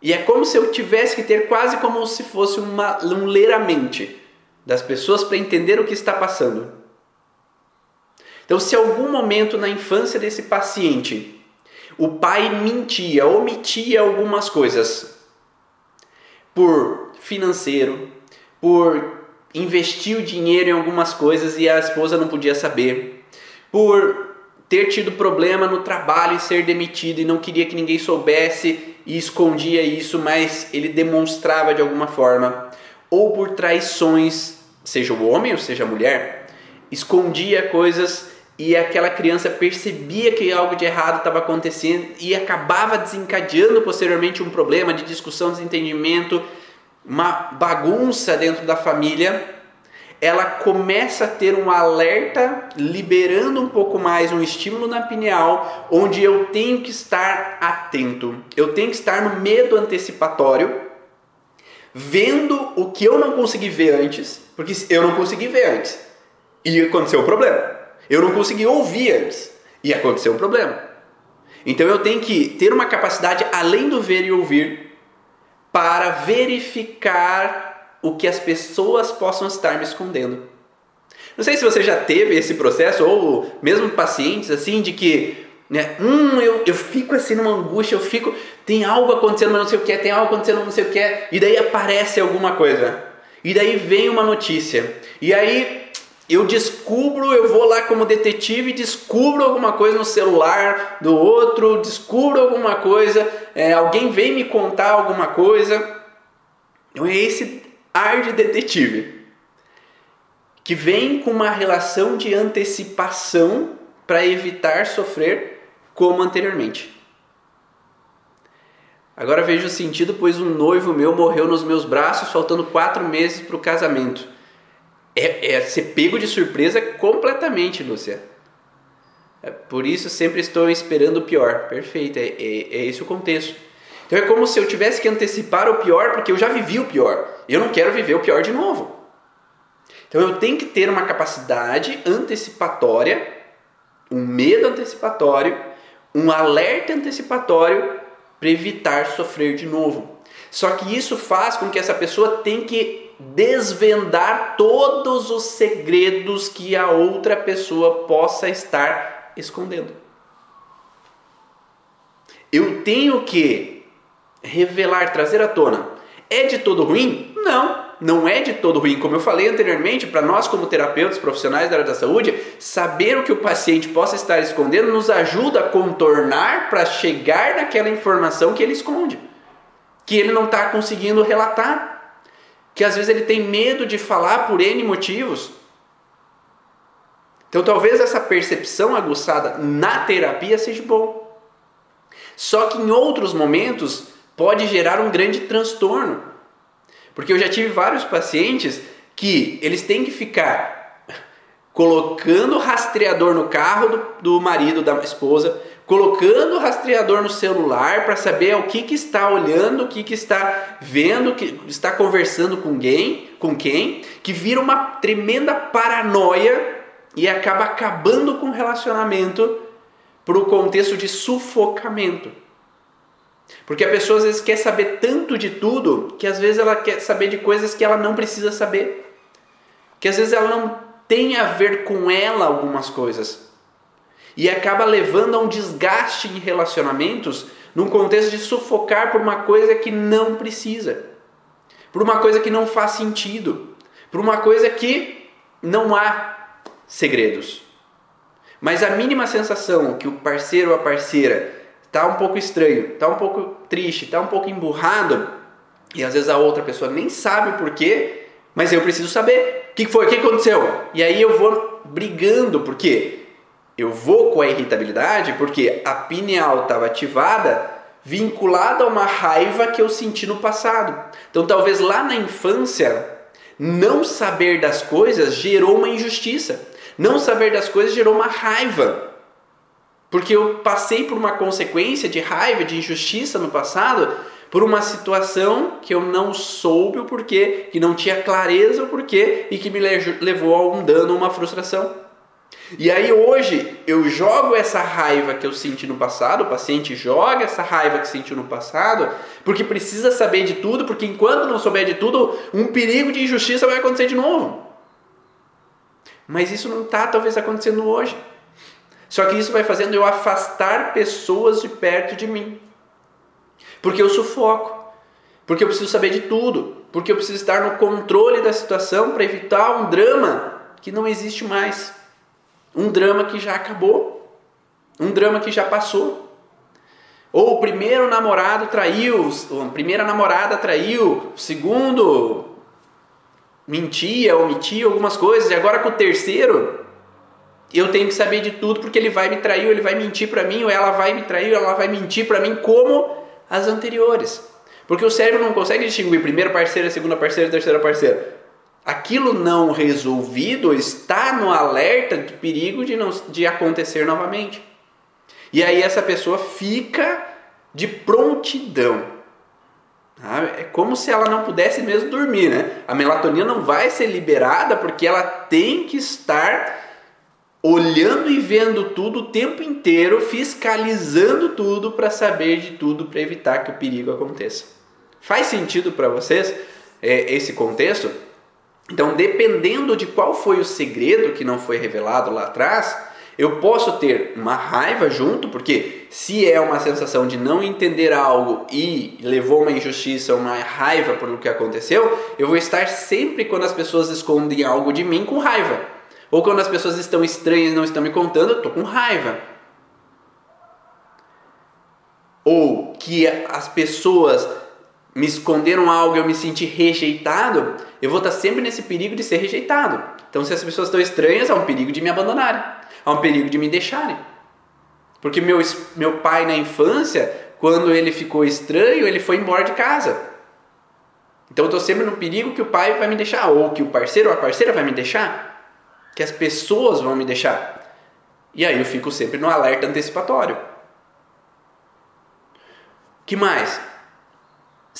E é como se eu tivesse que ter quase como se fosse uma, um ler a mente das pessoas para entender o que está passando. Então, se algum momento na infância desse paciente o pai mentia, omitia algumas coisas por financeiro, por investir o dinheiro em algumas coisas e a esposa não podia saber, por ter tido problema no trabalho e ser demitido e não queria que ninguém soubesse e escondia isso, mas ele demonstrava de alguma forma, ou por traições, seja o homem ou seja a mulher, escondia coisas e aquela criança percebia que algo de errado estava acontecendo e acabava desencadeando posteriormente um problema de discussão, desentendimento, uma bagunça dentro da família ela começa a ter um alerta, liberando um pouco mais um estímulo na pineal, onde eu tenho que estar atento, eu tenho que estar no medo antecipatório, vendo o que eu não consegui ver antes, porque eu não consegui ver antes e aconteceu o um problema. Eu não consegui ouvir antes e aconteceu um problema. Então eu tenho que ter uma capacidade além do ver e ouvir para verificar o que as pessoas possam estar me escondendo. Não sei se você já teve esse processo, ou mesmo pacientes assim, de que, né, hum, eu, eu fico assim numa angústia, eu fico, tem algo acontecendo, mas não sei o que, tem algo acontecendo, não sei o que, e daí aparece alguma coisa, e daí vem uma notícia, e aí eu descubro, eu vou lá como detetive, descubro alguma coisa no celular do outro, descubro alguma coisa, é, alguém vem me contar alguma coisa. Então é esse ar de detetive, que vem com uma relação de antecipação para evitar sofrer como anteriormente. Agora vejo o sentido, pois um noivo meu morreu nos meus braços, faltando quatro meses para o casamento. É, é ser pego de surpresa completamente, Lúcia. É, por isso sempre estou esperando o pior. Perfeito, é, é, é esse o contexto. Então é como se eu tivesse que antecipar o pior, porque eu já vivi o pior. Eu não quero viver o pior de novo. Então eu tenho que ter uma capacidade antecipatória, um medo antecipatório, um alerta antecipatório para evitar sofrer de novo. Só que isso faz com que essa pessoa tenha que desvendar todos os segredos que a outra pessoa possa estar escondendo. Eu tenho que revelar, trazer à tona. É de todo ruim? Não, não é de todo ruim. Como eu falei anteriormente, para nós, como terapeutas profissionais da área da saúde, saber o que o paciente possa estar escondendo nos ajuda a contornar para chegar naquela informação que ele esconde, que ele não está conseguindo relatar, que às vezes ele tem medo de falar por N motivos. Então talvez essa percepção aguçada na terapia seja bom. Só que em outros momentos pode gerar um grande transtorno. Porque eu já tive vários pacientes que eles têm que ficar colocando rastreador no carro do, do marido, da esposa, colocando rastreador no celular para saber o que, que está olhando, o que, que está vendo, que está conversando com quem, com quem, que vira uma tremenda paranoia e acaba acabando com o relacionamento para o contexto de sufocamento. Porque a pessoa às vezes quer saber tanto de tudo que às vezes ela quer saber de coisas que ela não precisa saber. Que às vezes ela não tem a ver com ela algumas coisas e acaba levando a um desgaste em relacionamentos num contexto de sufocar por uma coisa que não precisa, por uma coisa que não faz sentido, por uma coisa que não há segredos. Mas a mínima sensação que o parceiro ou a parceira está um pouco estranho, está um pouco triste, está um pouco emburrado, e às vezes a outra pessoa nem sabe o porquê, mas eu preciso saber. O que foi? O que aconteceu? E aí eu vou brigando, porque eu vou com a irritabilidade porque a pineal estava ativada vinculada a uma raiva que eu senti no passado. Então, talvez lá na infância, não saber das coisas gerou uma injustiça. Não saber das coisas gerou uma raiva. Porque eu passei por uma consequência de raiva, de injustiça no passado, por uma situação que eu não soube o porquê, que não tinha clareza o porquê e que me levou a um dano, uma frustração. E aí hoje eu jogo essa raiva que eu senti no passado, o paciente joga essa raiva que sentiu no passado, porque precisa saber de tudo, porque enquanto não souber de tudo, um perigo de injustiça vai acontecer de novo. Mas isso não está talvez acontecendo hoje. Só que isso vai fazendo eu afastar pessoas de perto de mim. Porque eu sufoco. Porque eu preciso saber de tudo. Porque eu preciso estar no controle da situação para evitar um drama que não existe mais. Um drama que já acabou. Um drama que já passou. Ou o primeiro namorado traiu, a primeira namorada traiu, o segundo mentia, omitia algumas coisas, e agora com o terceiro eu tenho que saber de tudo porque ele vai me trair, ou ele vai mentir para mim, ou ela vai me trair, ou ela vai mentir para mim como as anteriores. Porque o cérebro não consegue distinguir primeiro parceiro, segunda parceira, terceira parceira aquilo não resolvido está no alerta de perigo de, não, de acontecer novamente. E aí essa pessoa fica de prontidão. É como se ela não pudesse mesmo dormir, né? A melatonina não vai ser liberada porque ela tem que estar olhando e vendo tudo o tempo inteiro, fiscalizando tudo para saber de tudo, para evitar que o perigo aconteça. Faz sentido para vocês é, esse contexto? Então, dependendo de qual foi o segredo que não foi revelado lá atrás, eu posso ter uma raiva junto, porque se é uma sensação de não entender algo e levou uma injustiça, uma raiva por o que aconteceu, eu vou estar sempre quando as pessoas escondem algo de mim com raiva. Ou quando as pessoas estão estranhas e não estão me contando, eu estou com raiva. Ou que as pessoas me esconderam algo eu me senti rejeitado, eu vou estar sempre nesse perigo de ser rejeitado. Então, se as pessoas estão estranhas, há um perigo de me abandonarem, há um perigo de me deixarem. Porque meu, meu pai na infância, quando ele ficou estranho, ele foi embora de casa. Então, eu estou sempre no perigo que o pai vai me deixar, ou que o parceiro ou a parceira vai me deixar, que as pessoas vão me deixar. E aí eu fico sempre no alerta antecipatório. que mais?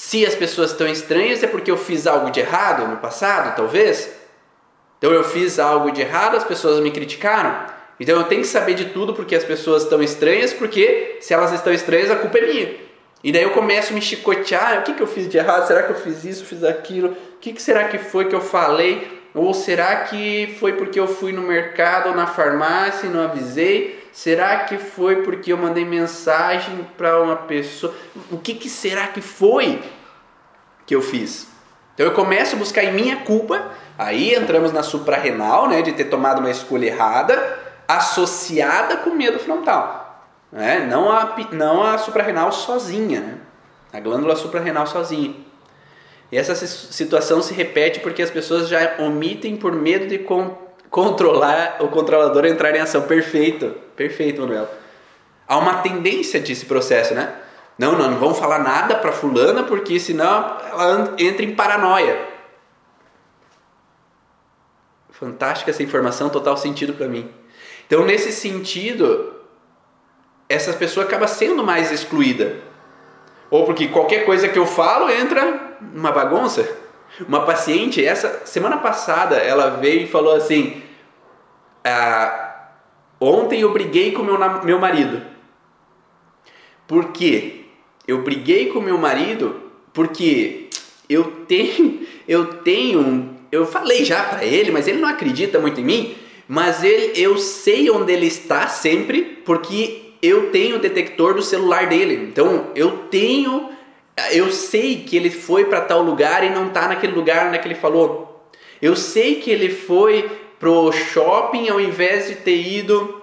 Se as pessoas estão estranhas é porque eu fiz algo de errado no passado, talvez. Então eu fiz algo de errado, as pessoas me criticaram. Então eu tenho que saber de tudo porque as pessoas estão estranhas, porque se elas estão estranhas, a culpa é minha. E daí eu começo a me chicotear, o que, que eu fiz de errado? Será que eu fiz isso, fiz aquilo? O que, que será que foi que eu falei? Ou será que foi porque eu fui no mercado ou na farmácia e não avisei? Será que foi porque eu mandei mensagem para uma pessoa? O que, que será que foi que eu fiz? Então eu começo a buscar em minha culpa, aí entramos na suprarrenal, né, de ter tomado uma escolha errada, associada com medo frontal. Né? Não, a, não a suprarrenal sozinha, né? a glândula suprarrenal sozinha. E essa situação se repete porque as pessoas já omitem por medo de controlar o controlador entrar em ação. Perfeito, perfeito, Manuel. Há uma tendência desse processo, né? Não, não, não vamos falar nada para fulana porque senão ela entra em paranoia. Fantástica essa informação, total sentido para mim. Então, nesse sentido, essa pessoa acaba sendo mais excluída. Ou porque qualquer coisa que eu falo entra numa bagunça. Uma paciente, essa semana passada, ela veio e falou assim: ah, Ontem eu briguei com meu, meu marido. Por quê? Eu briguei com meu marido porque eu tenho, eu tenho, eu falei já para ele, mas ele não acredita muito em mim. Mas ele, eu sei onde ele está sempre porque eu tenho o detector do celular dele. Então eu tenho eu sei que ele foi para tal lugar e não está naquele lugar onde ele falou. Eu sei que ele foi pro shopping ao invés de ter ido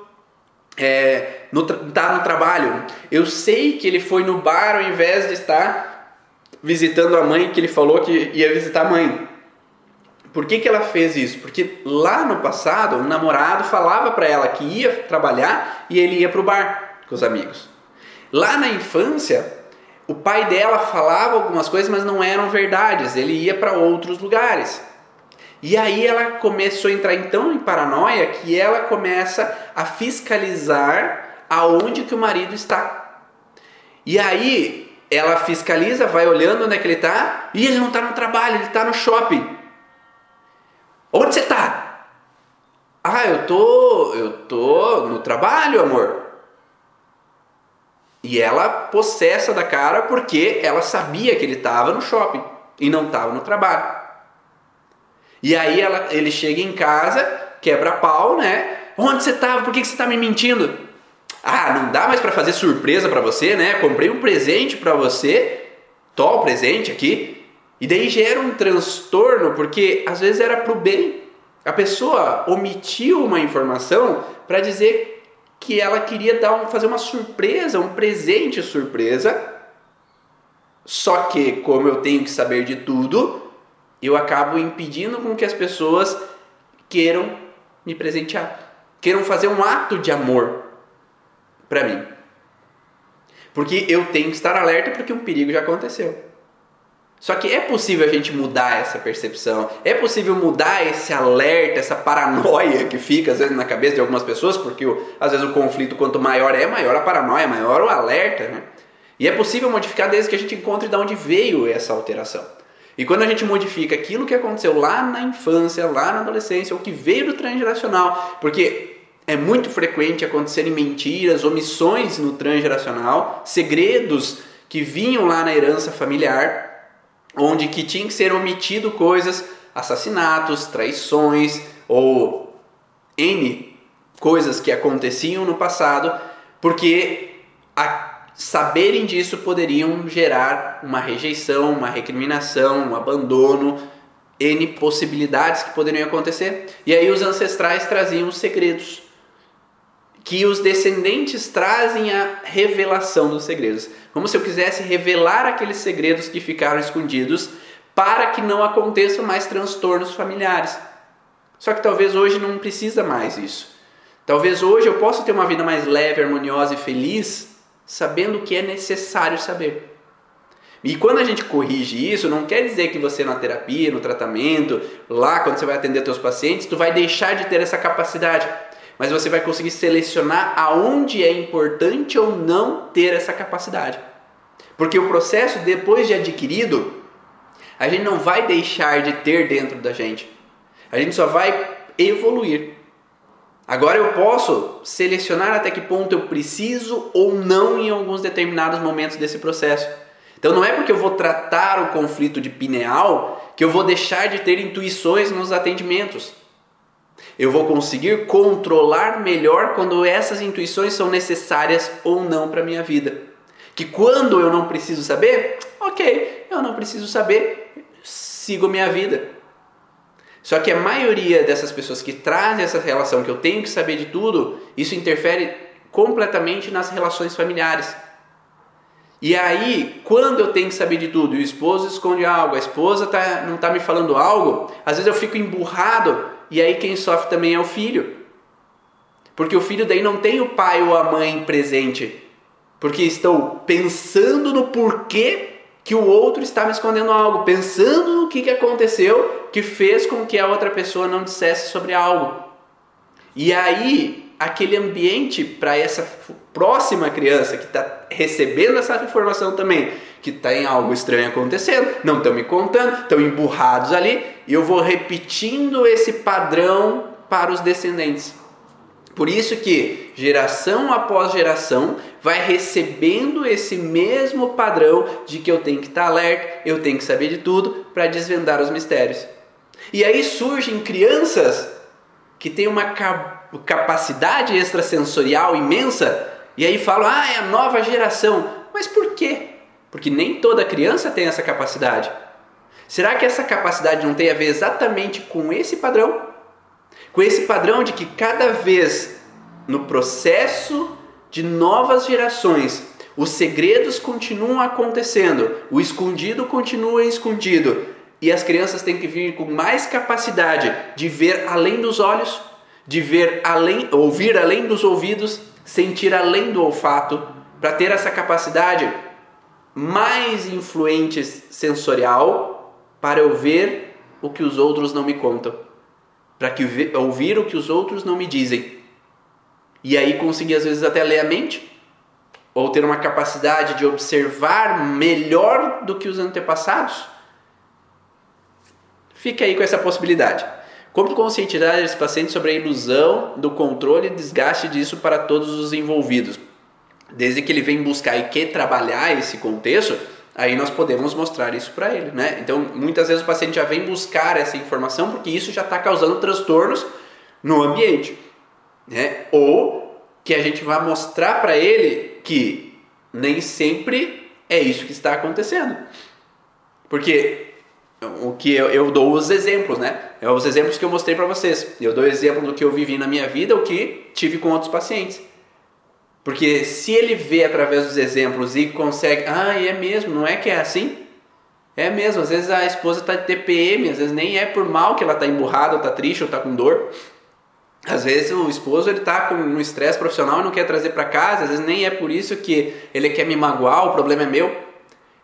é, no, tá no trabalho. Eu sei que ele foi no bar ao invés de estar visitando a mãe que ele falou que ia visitar a mãe. Por que, que ela fez isso? Porque lá no passado, o namorado falava para ela que ia trabalhar e ele ia pro bar com os amigos. Lá na infância, o pai dela falava algumas coisas, mas não eram verdades. Ele ia para outros lugares. E aí ela começou a entrar então em paranoia que ela começa a fiscalizar aonde que o marido está. E aí ela fiscaliza, vai olhando onde é que ele está, e ele não está no trabalho, ele está no shopping. Onde você está? Ah, eu tô, eu tô no trabalho, amor. E ela possessa da cara porque ela sabia que ele estava no shopping e não estava no trabalho. E aí ela, ele chega em casa, quebra pau, né? Onde você estava? Por que, você está me mentindo? Ah, não dá mais para fazer surpresa para você, né? Comprei um presente para você, tô o presente aqui. E daí gera um transtorno porque às vezes era pro bem. A pessoa omitiu uma informação para dizer que ela queria dar um, fazer uma surpresa, um presente surpresa. Só que, como eu tenho que saber de tudo, eu acabo impedindo com que as pessoas queiram me presentear, queiram fazer um ato de amor para mim. Porque eu tenho que estar alerta porque um perigo já aconteceu. Só que é possível a gente mudar essa percepção, é possível mudar esse alerta, essa paranoia que fica às vezes na cabeça de algumas pessoas, porque às vezes o conflito, quanto maior é, maior a paranoia, maior o alerta, né? E é possível modificar desde que a gente encontre de onde veio essa alteração. E quando a gente modifica aquilo que aconteceu lá na infância, lá na adolescência, ou que veio do transgeracional, porque é muito frequente acontecerem mentiras, omissões no transgeracional, segredos que vinham lá na herança familiar, onde que tinha que ser omitido coisas, assassinatos, traições ou N coisas que aconteciam no passado, porque a saberem disso poderiam gerar uma rejeição, uma recriminação, um abandono, N possibilidades que poderiam acontecer. E aí os ancestrais traziam os segredos que os descendentes trazem a revelação dos segredos. Como se eu quisesse revelar aqueles segredos que ficaram escondidos para que não aconteçam mais transtornos familiares. Só que talvez hoje não precisa mais isso. Talvez hoje eu possa ter uma vida mais leve, harmoniosa e feliz, sabendo o que é necessário saber. E quando a gente corrige isso, não quer dizer que você na terapia, no tratamento, lá quando você vai atender seus pacientes, tu vai deixar de ter essa capacidade mas você vai conseguir selecionar aonde é importante ou não ter essa capacidade. Porque o processo, depois de adquirido, a gente não vai deixar de ter dentro da gente. A gente só vai evoluir. Agora eu posso selecionar até que ponto eu preciso ou não em alguns determinados momentos desse processo. Então não é porque eu vou tratar o conflito de pineal que eu vou deixar de ter intuições nos atendimentos. Eu vou conseguir controlar melhor quando essas intuições são necessárias ou não para minha vida. Que quando eu não preciso saber, ok, eu não preciso saber, sigo minha vida. Só que a maioria dessas pessoas que trazem essa relação que eu tenho que saber de tudo, isso interfere completamente nas relações familiares. E aí, quando eu tenho que saber de tudo, e o esposo esconde algo, a esposa tá, não está me falando algo, às vezes eu fico emburrado e aí quem sofre também é o filho. Porque o filho daí não tem o pai ou a mãe presente. Porque estão pensando no porquê que o outro está me escondendo algo, pensando no que, que aconteceu que fez com que a outra pessoa não dissesse sobre algo. E aí, aquele ambiente para essa próxima criança que está recebendo essa informação também, que tem algo estranho acontecendo, não estão me contando, estão emburrados ali, e eu vou repetindo esse padrão para os descendentes. Por isso que geração após geração vai recebendo esse mesmo padrão de que eu tenho que estar alerta, eu tenho que saber de tudo para desvendar os mistérios. E aí surgem crianças que têm uma capacidade extrasensorial imensa e aí falam: "Ah, é a nova geração". Mas por quê? Porque nem toda criança tem essa capacidade. Será que essa capacidade não tem a ver exatamente com esse padrão? com esse padrão de que cada vez no processo de novas gerações os segredos continuam acontecendo, o escondido continua escondido e as crianças têm que vir com mais capacidade de ver além dos olhos, de ver além, ouvir além dos ouvidos, sentir além do olfato, para ter essa capacidade mais influente sensorial para eu ver o que os outros não me contam para que ouvir o que os outros não me dizem. E aí conseguir às vezes até ler a mente ou ter uma capacidade de observar melhor do que os antepassados. Fica aí com essa possibilidade. Como conscientizar esse paciente sobre a ilusão do controle e desgaste disso para todos os envolvidos? Desde que ele vem buscar e quer trabalhar esse contexto, aí nós podemos mostrar isso para ele, né? Então, muitas vezes o paciente já vem buscar essa informação porque isso já está causando transtornos no ambiente, né? Ou que a gente vai mostrar para ele que nem sempre é isso que está acontecendo, porque o que eu, eu dou os exemplos, né? É os exemplos que eu mostrei para vocês. Eu dou exemplo do que eu vivi na minha vida, o que tive com outros pacientes. Porque se ele vê através dos exemplos e consegue, ah, é mesmo, não é que é assim? É mesmo, às vezes a esposa está de TPM, às vezes nem é por mal que ela está emburrada, ou está triste, ou está com dor. Às vezes o esposo ele está com um estresse profissional e não quer trazer para casa, às vezes nem é por isso que ele quer me magoar, o problema é meu.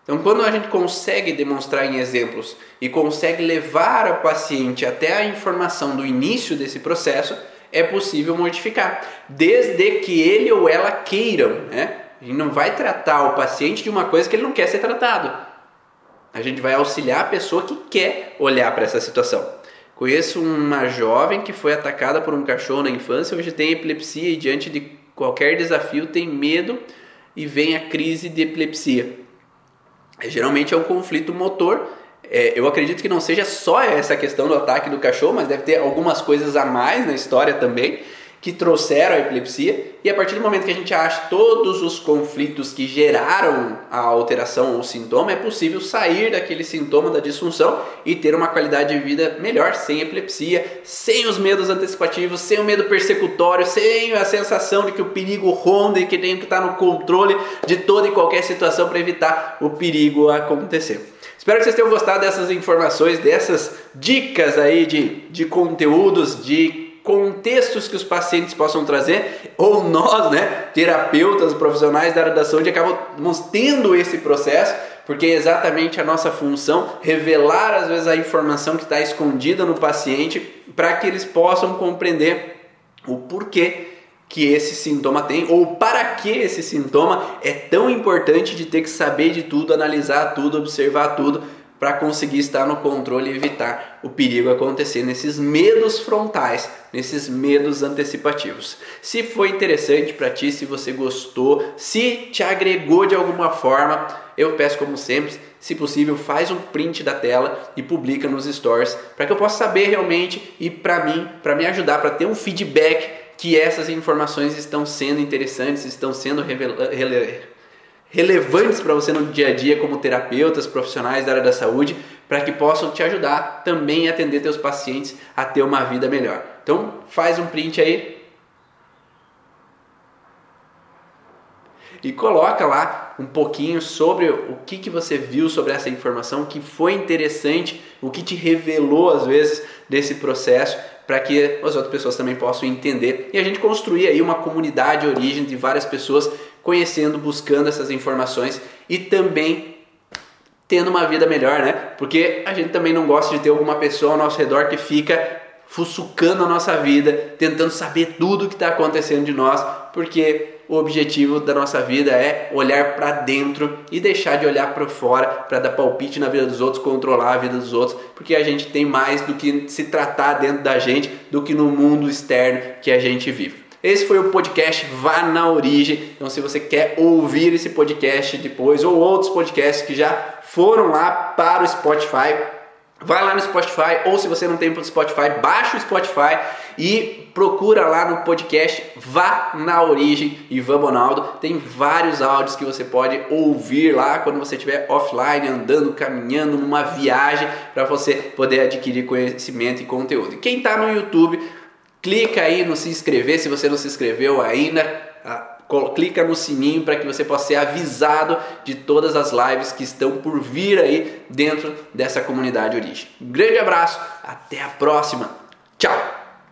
Então, quando a gente consegue demonstrar em exemplos e consegue levar o paciente até a informação do início desse processo, é possível modificar, desde que ele ou ela queiram. Né? A gente não vai tratar o paciente de uma coisa que ele não quer ser tratado. A gente vai auxiliar a pessoa que quer olhar para essa situação. Conheço uma jovem que foi atacada por um cachorro na infância, hoje tem epilepsia e diante de qualquer desafio tem medo e vem a crise de epilepsia. Geralmente é um conflito motor. É, eu acredito que não seja só essa questão do ataque do cachorro, mas deve ter algumas coisas a mais na história também que trouxeram a epilepsia. E a partir do momento que a gente acha todos os conflitos que geraram a alteração ou sintoma, é possível sair daquele sintoma da disfunção e ter uma qualidade de vida melhor, sem epilepsia, sem os medos antecipativos, sem o medo persecutório, sem a sensação de que o perigo ronda e que tem que estar no controle de toda e qualquer situação para evitar o perigo acontecer. Espero que vocês tenham gostado dessas informações, dessas dicas aí de, de conteúdos, de contextos que os pacientes possam trazer, ou nós, né, terapeutas, profissionais da área da saúde, acabamos tendo esse processo, porque é exatamente a nossa função revelar às vezes a informação que está escondida no paciente para que eles possam compreender o porquê que esse sintoma tem ou para que esse sintoma é tão importante de ter que saber de tudo, analisar tudo, observar tudo para conseguir estar no controle e evitar o perigo acontecer nesses medos frontais, nesses medos antecipativos. Se foi interessante para ti, se você gostou, se te agregou de alguma forma, eu peço como sempre, se possível, faz um print da tela e publica nos stories para que eu possa saber realmente e para mim, para me ajudar, para ter um feedback que essas informações estão sendo interessantes, estão sendo rele relevantes para você no dia a dia como terapeutas, profissionais da área da saúde, para que possam te ajudar também a atender teus pacientes a ter uma vida melhor. Então, faz um print aí e coloca lá um pouquinho sobre o que, que você viu sobre essa informação, o que foi interessante, o que te revelou às vezes desse processo para que as outras pessoas também possam entender e a gente construir aí uma comunidade origem de várias pessoas conhecendo, buscando essas informações e também tendo uma vida melhor, né? Porque a gente também não gosta de ter alguma pessoa ao nosso redor que fica fuçucando a nossa vida, tentando saber tudo o que está acontecendo de nós, porque o objetivo da nossa vida é olhar para dentro e deixar de olhar para fora para dar palpite na vida dos outros, controlar a vida dos outros, porque a gente tem mais do que se tratar dentro da gente do que no mundo externo que a gente vive. Esse foi o podcast Vá na Origem. Então, se você quer ouvir esse podcast depois ou outros podcasts que já foram lá para o Spotify, vai lá no Spotify ou se você não tem o Spotify, baixa o Spotify e procura lá no podcast Vá na Origem Ivan Bonaldo. Tem vários áudios que você pode ouvir lá quando você estiver offline, andando, caminhando, numa viagem, para você poder adquirir conhecimento e conteúdo. Quem está no YouTube, clica aí no se inscrever se você não se inscreveu ainda. Ah, clica no sininho para que você possa ser avisado de todas as lives que estão por vir aí dentro dessa comunidade origem. Um grande abraço, até a próxima. Tchau.